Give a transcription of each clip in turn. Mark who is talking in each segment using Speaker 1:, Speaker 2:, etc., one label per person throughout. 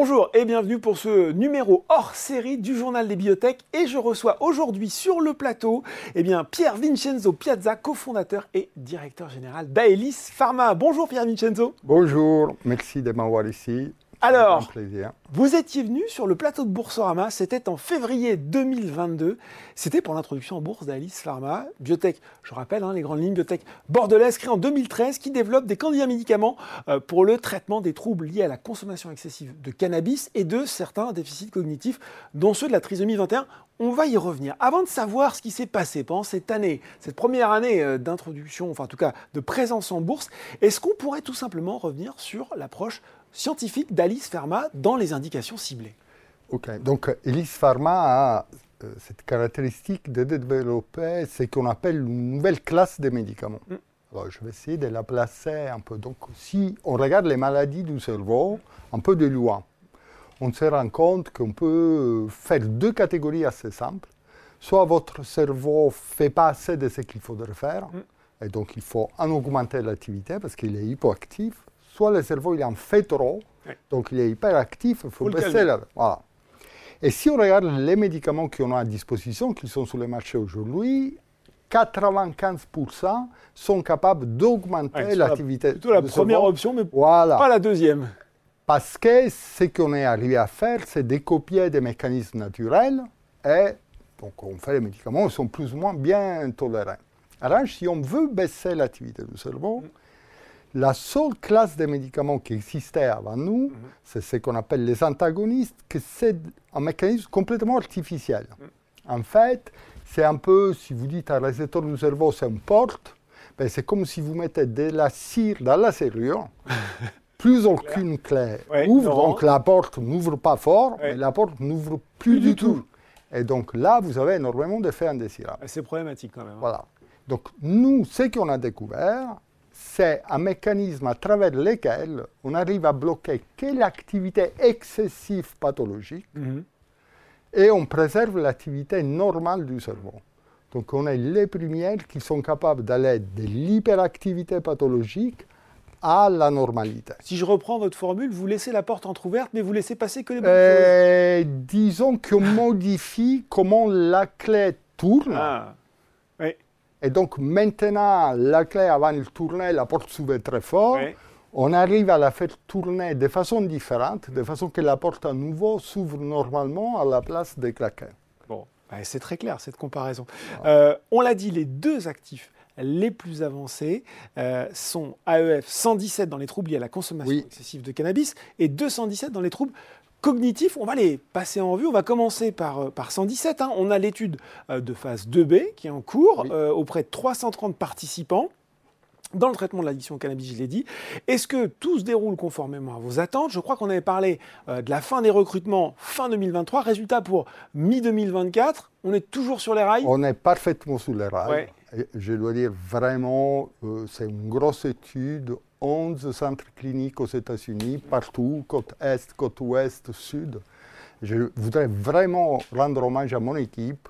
Speaker 1: Bonjour et bienvenue pour ce numéro hors série du Journal des Bibliothèques et je reçois aujourd'hui sur le plateau eh bien, Pierre Vincenzo Piazza, cofondateur et directeur général d'Aelis Pharma. Bonjour Pierre Vincenzo.
Speaker 2: Bonjour, merci de m'avoir ici.
Speaker 1: Alors, vous étiez venu sur le plateau de Boursorama, c'était en février 2022. C'était pour l'introduction en bourse d'Alice Pharma, biotech, je rappelle hein, les grandes lignes, biotech bordelaise créée en 2013 qui développe des candidats médicaments euh, pour le traitement des troubles liés à la consommation excessive de cannabis et de certains déficits cognitifs, dont ceux de la trisomie 21. On va y revenir. Avant de savoir ce qui s'est passé pendant cette année, cette première année euh, d'introduction, enfin en tout cas de présence en bourse, est-ce qu'on pourrait tout simplement revenir sur l'approche scientifique d'Alice Pharma dans les indications ciblées.
Speaker 2: Ok, donc Alice Pharma a euh, cette caractéristique de développer ce qu'on appelle une nouvelle classe de médicaments. Mm. Alors, je vais essayer de la placer un peu. Donc, si on regarde les maladies du cerveau, un peu de loin, on se rend compte qu'on peut faire deux catégories assez simples. Soit votre cerveau ne fait pas assez de ce qu'il faudrait faire, mm. et donc il faut en augmenter l'activité parce qu'il est hypoactif, soit le cerveau il en fait trop, donc il est hyperactif, il faut, baisser la... Voilà. Et si on regarde les médicaments qu'on a à disposition, qui sont sur le marché aujourd'hui, 95% sont capables d'augmenter l'activité.
Speaker 1: Plutôt la première option, mais pas la deuxième.
Speaker 2: Parce que ce qu'on est arrivé à faire, c'est de copier des mécanismes naturels et donc on fait les médicaments qui sont plus ou moins bien tolérés. Alors si on veut baisser l'activité du cerveau, mm. La seule classe de médicaments qui existait avant nous, mhm. c'est ce qu'on appelle les antagonistes, que c'est un mécanisme complètement artificiel. Mhm. En fait, c'est un peu, si vous dites un récepteur du cerveau, c'est une porte, ben c'est comme si vous mettez de la cire dans la serrure. plus aucune clé ouvre, donc la porte n'ouvre pas fort, mais la porte n'ouvre plus, du, tout. Et donc là, vous avez énormément d'effets indésirables.
Speaker 1: C'est problématique quand même. Hein.
Speaker 2: Voilà. Donc nous, ce qu'on a découvert, c'est un mécanisme à travers lequel on arrive à bloquer quelle activité excessive pathologique mhm. et on préserve l'activité normale du cerveau. Donc on est les premiers qui sont capables d'aller de l'hyperactivité pathologique à la normalité.
Speaker 1: Si je reprends votre formule, vous laissez la porte entrouverte, mais vous laissez passer que les
Speaker 2: bonnes euh, Disons qu'on modifie comment la clé tourne.
Speaker 1: Ah. Oui.
Speaker 2: Et donc maintenant, la clé, avant de tourner, la porte s'ouvre très fort. On arrive à la faire tourner de façon différente, de façon que la porte à nouveau s'ouvre normalement à la place des claquets.
Speaker 1: Bon, ben, c'est très clair cette comparaison. Euh, on l'a dit, les deux actifs les plus avancés euh, sont AEF 117 dans les troubles liés à la consommation excessive de cannabis et 217 dans les troubles cognitifs, on va les passer en vue. On va commencer par, euh, par 117. Hein. On a l'étude euh, de phase 2B qui est en cours euh, auprès de 330 participants dans le traitement de l'addiction au cannabis, je l'ai dit. Est-ce que tout se déroule conformément à vos attentes? Je crois qu'on avait parlé de la fin des recrutements fin 2023. Résultat pour mi-2024, on est toujours sur les rails?
Speaker 2: On est parfaitement sur les rails. Je dois dire vraiment, c'est une grosse étude 11 centres cliniques aux États-Unis, partout, côte Est, côte Ouest, Sud. Je voudrais vraiment rendre hommage à mon équipe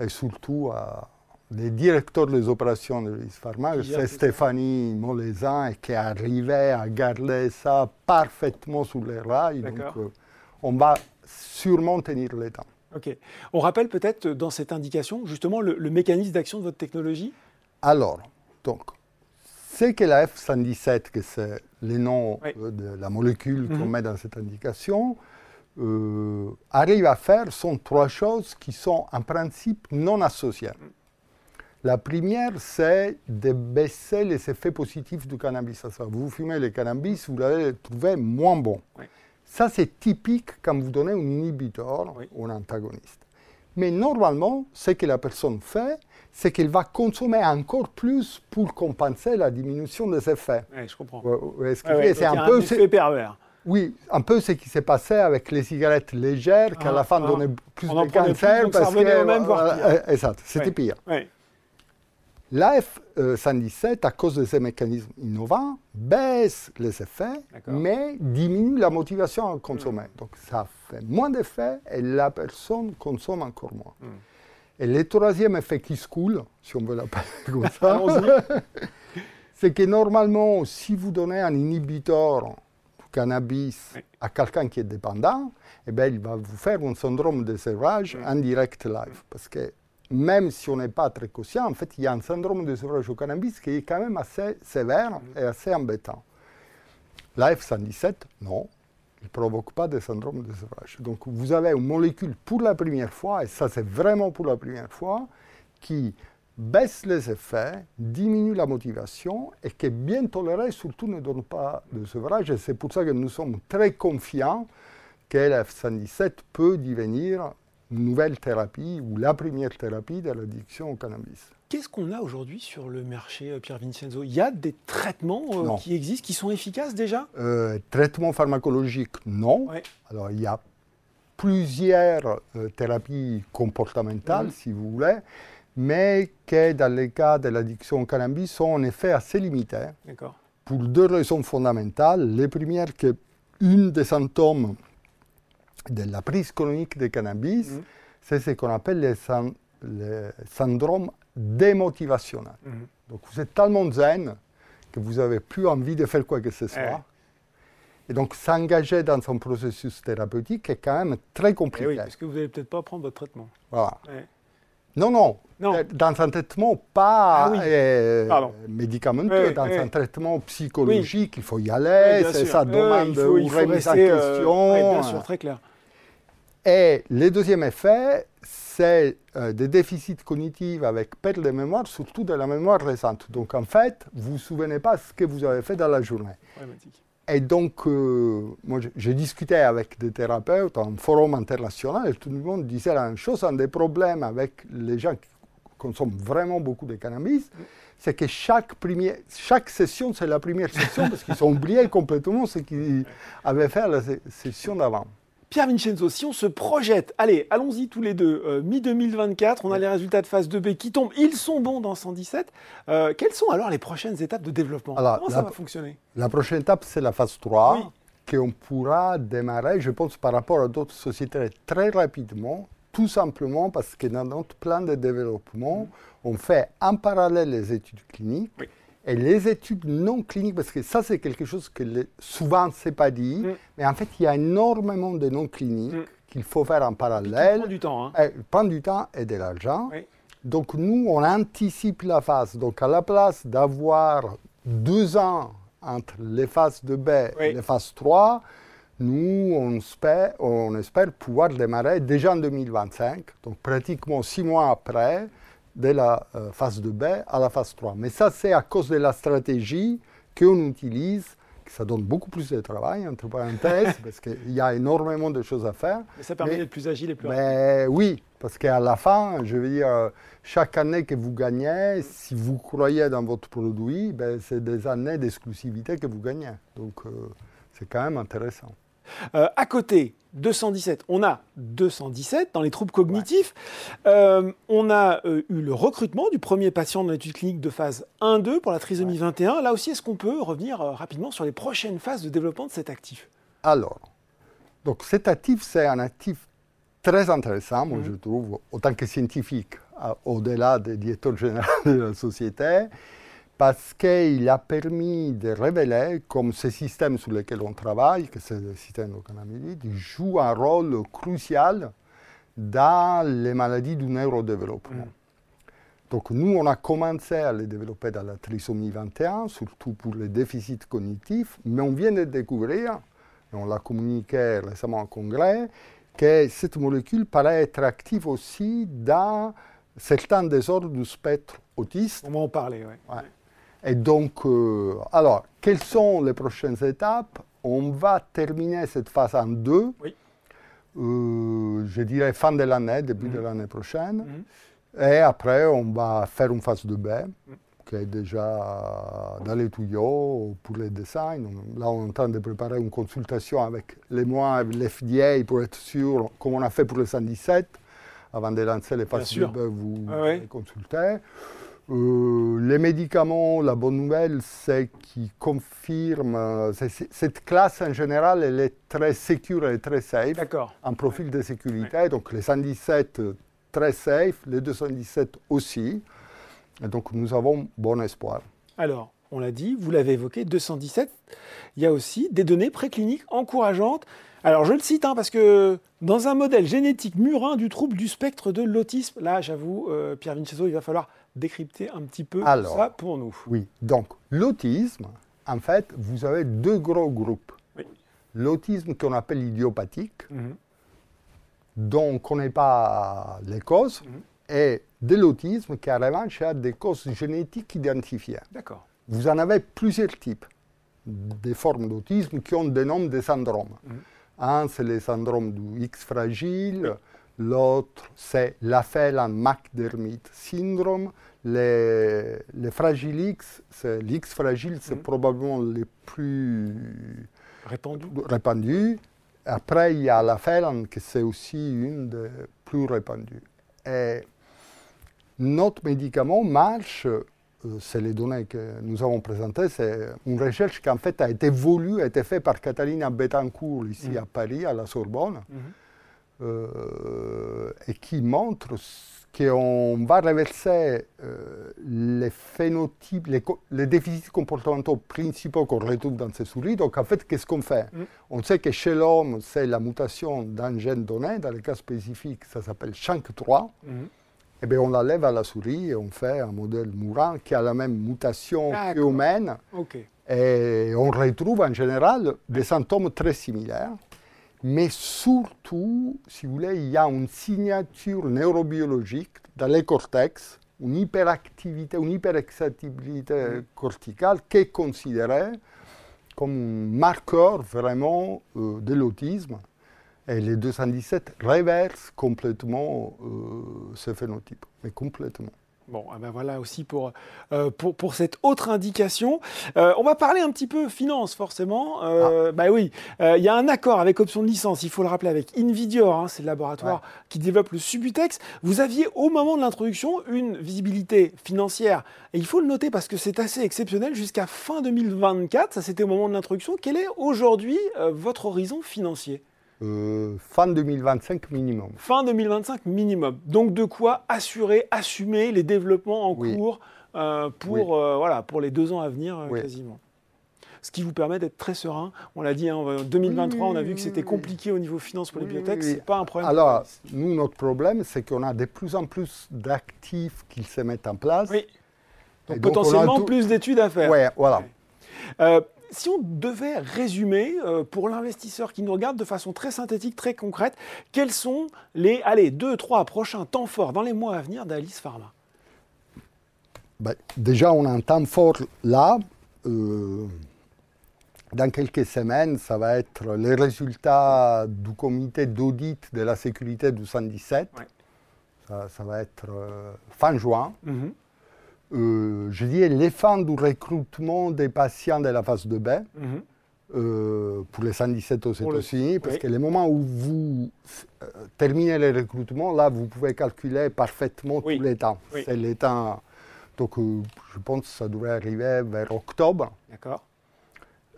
Speaker 2: et surtout à les directeurs des opérations de l'ISPharma, c'est Stéphanie Molezan, qui arrivait à garder ça parfaitement sous les rails. Donc, euh, on va sûrement tenir le temps.
Speaker 1: Ok. On rappelle peut-être dans cette indication justement le, le mécanisme d'action de votre technologie?
Speaker 2: Alors, donc, c'est que la F117, que c'est le nom euh, de la molécule qu'on mhm. met dans cette indication, euh, arrive à faire sont trois choses qui sont en principe non associées. La première, c'est de baisser les effets positifs du cannabis. Vous fumez le cannabis, vous l'allez trouver moins bon. Ça, c'est typique quand vous donnez un inhibiteur ou un antagoniste. Mais normalement, ce que la personne fait, c'est qu'il va consommer encore plus pour compenser la diminution des effets.
Speaker 1: Oui, je comprends.
Speaker 2: c'est
Speaker 1: un, peu effet pervers.
Speaker 2: Oui, un peu ce qui s'est passé avec les cigarettes légères, qui à la ah, fin ah. donnaient plus de cancer.
Speaker 1: parce que, voire
Speaker 2: pire. Exact, c'était pire. La F117, à cause de ces mécanismes innovants, baisse les effets, mais diminue la motivation à consommer. Hmm. Donc ça fait moins d'effets et la personne consomme encore moins. Hmm. Et le troisième effet qui se coule, si on veut l'appeler comme ça, c'est que normalement, si vous donnez un inhibiteur cannabis à quelqu'un qui est dépendant, eh bien, il va vous faire un syndrome de sevrage en direct live. Parce que même si on n'est pas très conscient, en fait, il y a un syndrome de sevrage au cannabis qui est quand même assez sévère et assez embêtant. Life 117, non, il ne provoque pas de syndrome de sevrage. Donc vous avez une molécule pour la première fois, et ça c'est vraiment pour la première fois, qui baisse les effets, diminue la motivation et qui est bien tolérée, surtout ne donne pas de sevrage. Et c'est pour ça que nous sommes très confiants que l'F117 peut devenir une nouvelle thérapie ou la première thérapie de l'addiction au cannabis.
Speaker 1: Qu'est-ce qu'on a aujourd'hui sur le marché, euh, Pierre Vincenzo? Il y a des traitements euh, qui existent, qui sont efficaces déjà?
Speaker 2: Euh, Traitements pharmacologiques, non. Alors, il y a plusieurs thérapies comportementales, mhm. si vous voulez, mais qui, dans le cas de l'addiction au cannabis, sont en effet assez limitées. Pour deux raisons fondamentales. Les premières, que une des symptômes de la prise chronique de cannabis, mhm. c'est ce qu'on appelle le syndrome démotivationnel. Mhm. Donc vous êtes tellement zen que vous n'avez plus envie de faire quoi que ce soit. Et donc s'engager dans un processus thérapeutique est quand même très compliqué. Eh
Speaker 1: oui, parce que vous n'allez peut-être pas prendre votre traitement.
Speaker 2: Voilà. Non, non, euh, Dans un traitement pas ah euh, médicamenteux, dans un traitement psychologique, il faut y aller, ça demande une remise en euh, question.
Speaker 1: bien sûr, très clair.
Speaker 2: Et le deuxième effet, c'est des déficits cognitifs avec perte de mémoire, surtout de la mémoire récente. Donc en fait, vous ne vous souvenez pas ce que vous avez fait dans la journée. Et donc, moi, j'ai discuté avec des thérapeutes en forum international et tout le monde disait la même chose. Un des problèmes avec les gens qui consomment vraiment beaucoup de cannabis, c'est que chaque, chaque session, c'est la première session parce qu'ils ont oublié complètement ce qu'ils avaient fait à la session d'avant.
Speaker 1: Pierre Vincenzo, si on se projette, allez, allons-y tous les deux, euh, mi-2024, on a les résultats de phase 2B qui tombent, ils sont bons dans 117. Euh, quelles sont alors les prochaines étapes de développement Comment ça va fonctionner
Speaker 2: La prochaine étape, c'est la phase 3, qu'on pourra démarrer, je pense, par rapport à d'autres sociétés très rapidement, tout simplement parce que dans notre plan de développement, on fait en parallèle les études cliniques et les études non cliniques, parce que ça c'est quelque chose que souvent ne s'est pas dit, mm. mais en fait il y a énormément de non cliniques mm. qu'il faut faire en parallèle.
Speaker 1: prend du temps. Hein.
Speaker 2: Et, prend du temps et de l'argent. Donc nous, on anticipe la phase. Donc à la place d'avoir deux ans entre les phases de B et les phases 3, nous, on espère, on espère pouvoir démarrer déjà en 2025, donc pratiquement six mois après, de la euh, phase 2B à la phase 3. Mais ça, c'est à cause de la stratégie qu'on utilise, que ça donne beaucoup plus de travail, entre parenthèses, parce qu'il y a énormément de choses à faire.
Speaker 1: Mais ça permet d'être plus agile et plus
Speaker 2: mais Oui, parce qu'à la fin, je veux dire, chaque année que vous gagnez, si vous croyez dans votre produit, ben, c'est des années d'exclusivité que vous gagnez. Donc, euh, c'est quand même intéressant.
Speaker 1: Euh, à côté, 217, on a 217 dans les troubles cognitifs. Euh, on a euh, eu le recrutement du premier patient dans l'étude clinique de phase 1-2 pour la trisomie 21. Là aussi, est-ce qu'on peut revenir rapidement sur les prochaines phases de développement de cet actif?
Speaker 2: Alors, donc cet actif, c'est un actif très intéressant, moi, je trouve, autant que scientifique, au-delà des directeurs généraux de la société parce qu'il a permis de révéler comme ce système sur lequel on travaille, que c'est le système de joue un rôle crucial dans les maladies du neurodéveloppement. Mm. Donc nous, on a commencé à les développer dans la trisomie 21, surtout pour les déficits cognitifs, mais on vient de découvrir, et on l'a communiqué récemment au congrès, que cette molécule paraît être active aussi dans certains désordres du spectre autiste.
Speaker 1: On va en parler, oui.
Speaker 2: Et donc, euh, alors, quelles sont les prochaines étapes? On va terminer cette phase en deux. Oui. Euh, je dirais fin de l'année, début de mhm. l'année prochaine. Mhm. Et après, on va faire une phase de B, mhm. qui est déjà dans les tuyaux pour les designs. Là, on est en train de préparer une consultation avec les mois, l'FDA, pour être sûr, comme on a fait pour le 117, avant de lancer les phases de B, vous ah consultez. Euh, les médicaments, la bonne nouvelle, c'est qu'ils confirment, euh, cette classe en général, elle est très sécure et très safe.
Speaker 1: D'accord.
Speaker 2: Un profil de sécurité. Donc les 117, très safe, les 217 aussi. Et donc nous avons bon espoir.
Speaker 1: Alors, on l'a dit, vous l'avez évoqué, 217. Il y a aussi des données précliniques encourageantes. Alors je le cite hein, parce que dans un modèle génétique murin du trouble du spectre de l'autisme, là j'avoue, euh, Pierre Vincenzo, il va falloir décrypter un petit peu ça pour nous.
Speaker 2: Oui, donc l'autisme, en fait, vous avez deux gros groupes. L'autisme qu'on appelle idiopathique, mhm. dont on ne connaît pas les causes, mhm. et de l'autisme qui, en revanche, a des causes génétiques identifiées.
Speaker 1: D'accord.
Speaker 2: Vous en avez plusieurs types des formes d'autisme qui ont des noms de syndromes. Mhm. Un, c'est le syndrome du X fragile. L'autre, c'est l'Aphelan-McDermid syndrome. Les, les fragiles X, l'X fragile, c'est probablement le plus
Speaker 1: répandu.
Speaker 2: répandu. Après, il y a l'Aphelan, qui c'est aussi une des plus répandues. Et notre médicament marche, euh, c'est les données que nous avons présentées, c'est une recherche qui en fait a été voulue, a été faite par Catalina Betancourt ici mm. à Paris, à la Sorbonne, mm-hmm. Euh, et qui montre qu'on va reverser euh, les phénotypes, les, déficits comportementaux principaux qu'on retrouve dans ces souris. Donc en fait, qu'est-ce qu'on fait? Mm. On sait que chez l'homme, c'est la mutation d'un gène donné. Dans le cas spécifique, ça s'appelle SHANK3. Eh bien, on l'enlève à la souris et on fait un modèle mourant qui a la même mutation qu'humaine. Et on retrouve en général des symptômes très similaires. Mais surtout, si vous voulez, il y a une signature neurobiologique dans les cortex, une hyperactivité, une hyperexcitabilité corticale qui est considérée comme un marqueur vraiment euh, de l'autisme. Et les 217 reversent complètement euh, ce phénotype, mais complètement.
Speaker 1: Bon, ah ben voilà aussi pour, euh, pour, pour, cette autre indication. Euh, on va parler un petit peu finance, forcément. Euh, ah. Bah oui, il y a un accord avec option de licence, il faut le rappeler, avec Invidior, hein, c'est le laboratoire qui développe le Subutex. Vous aviez, au moment de l'introduction, une visibilité financière, et il faut le noter parce que c'est assez exceptionnel, jusqu'à fin 2024, ça c'était au moment de l'introduction. Quel est aujourd'hui votre horizon financier?
Speaker 2: Euh, fin 2025 minimum.
Speaker 1: Fin 2025 minimum. Donc de quoi assurer, assumer les développements en cours euh, pour, euh, voilà, pour les deux ans à venir quasiment. Ce qui vous permet d'être très serein. On l'a dit, hein, en 2023, on a vu que c'était compliqué au niveau finance pour les bibliothèques. C'est pas un problème.
Speaker 2: Alors, nous, notre problème, c'est qu'on a de plus en plus d'actifs qui se mettent en place.
Speaker 1: Oui. Donc, potentiellement plus d'études à faire.
Speaker 2: Oui, voilà
Speaker 1: si on devait résumer euh, pour l'investisseur qui nous regarde de façon très synthétique, très concrète, quels sont les allez, deux, trois prochains temps forts dans les mois à venir d'Alice Pharma?
Speaker 2: Ben, Déjà, on a un temps fort là. Euh, dans quelques semaines, ça va être les résultats du comité d'audit de la sécurité du 117. Ça, va être euh, fin juin. Mhm. Euh, je dis, les fins du recrutement des patients de la phase 2B, mhm. euh, pour les 117 aux États-Unis, parce que le moment où vous euh, terminez le recrutement, là, vous pouvez calculer parfaitement tous les temps. C'est les temps. Donc, je pense que ça devrait arriver vers octobre.
Speaker 1: D'accord.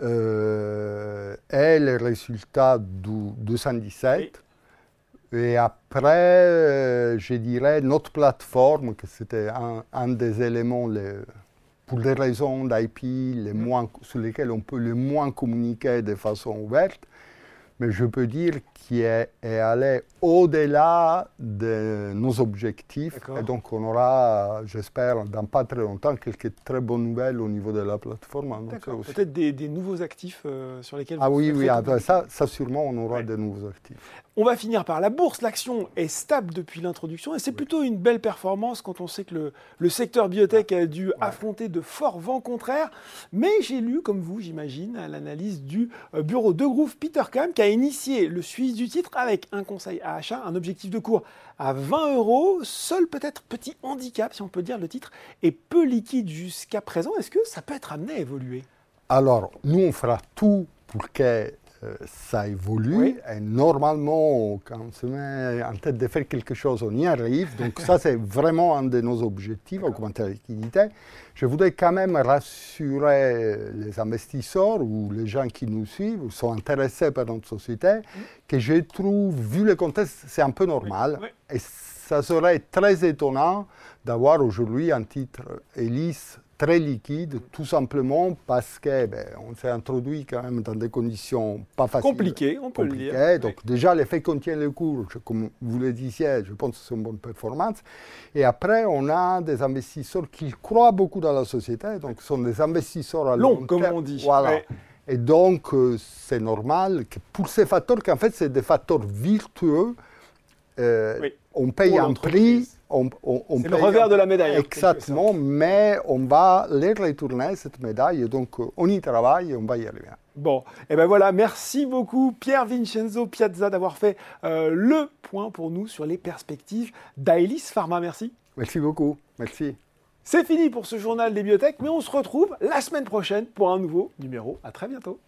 Speaker 2: et les résultats du 217. Et après, euh, je dirais notre plateforme, que c'était un, des éléments, pour des raisons d'IP, les mm. sur lesquels on peut le moins communiquer de façon ouverte, mais je peux dire qu'il est, allé au-delà de nos objectifs. Et donc, on aura, j'espère, dans pas très longtemps, quelques très bonnes nouvelles au niveau de la plateforme.
Speaker 1: Peut-être des, nouveaux actifs euh, sur lesquels
Speaker 2: ah vous Ah oui, oui, ah, ben ça, ça, sûrement, on aura des nouveaux actifs.
Speaker 1: On va finir par la bourse. L'action est stable depuis l'introduction et c'est plutôt une belle performance quand on sait que le, secteur biotech a dû affronter de forts vents contraires. Mais j'ai lu, comme vous, j'imagine, l'analyse du euh, bureau de Groove Peter Kam qui a initié le suivi du titre avec un conseil à achat, un objectif de cours à 20 euros. Seul peut-être petit handicap, si on peut dire, le titre est peu liquide jusqu'à présent. Est-ce que ça peut être amené à évoluer?
Speaker 2: Alors, nous, on fera tout pour que ça évolue. Et normalement, quand on se met en tête de faire quelque chose, on y arrive. Donc ça, c'est vraiment un de nos objectifs, augmenter la liquidité. Je voudrais quand même rassurer les investisseurs ou les gens qui nous suivent, ou sont intéressés par notre société, que je trouve, vu le contexte, c'est un peu normal. Et ça serait très étonnant d'avoir aujourd'hui un titre Elis très liquide, tout simplement parce qu'on ben, s'est introduit quand même dans des conditions pas faciles.
Speaker 1: Compliquées, on peut le dire.
Speaker 2: Donc déjà, l'effet contient le cours, comme vous le disiez, je pense que c'est une bonne performance. Et après, on a des investisseurs qui croient beaucoup dans la société, donc ce sont des investisseurs à long,
Speaker 1: long comme on dit.
Speaker 2: Voilà. Et donc, euh, c'est normal que pour ces facteurs, qu'en fait, c'est des facteurs virtueux, euh, on paye un prix. On,
Speaker 1: c'est le revers de la médaille.
Speaker 2: Exactement, mais on va les retourner, cette médaille. Donc, euh, on y travaille et on va y arriver.
Speaker 1: Bon, et ben voilà, merci beaucoup Pierre Vincenzo Piazza d'avoir fait le point pour nous sur les perspectives d'Aelis Pharma. Merci.
Speaker 2: Merci beaucoup. Merci.
Speaker 1: C'est fini pour ce journal des bibliothèques, mais on se retrouve la semaine prochaine pour un nouveau numéro. À très bientôt.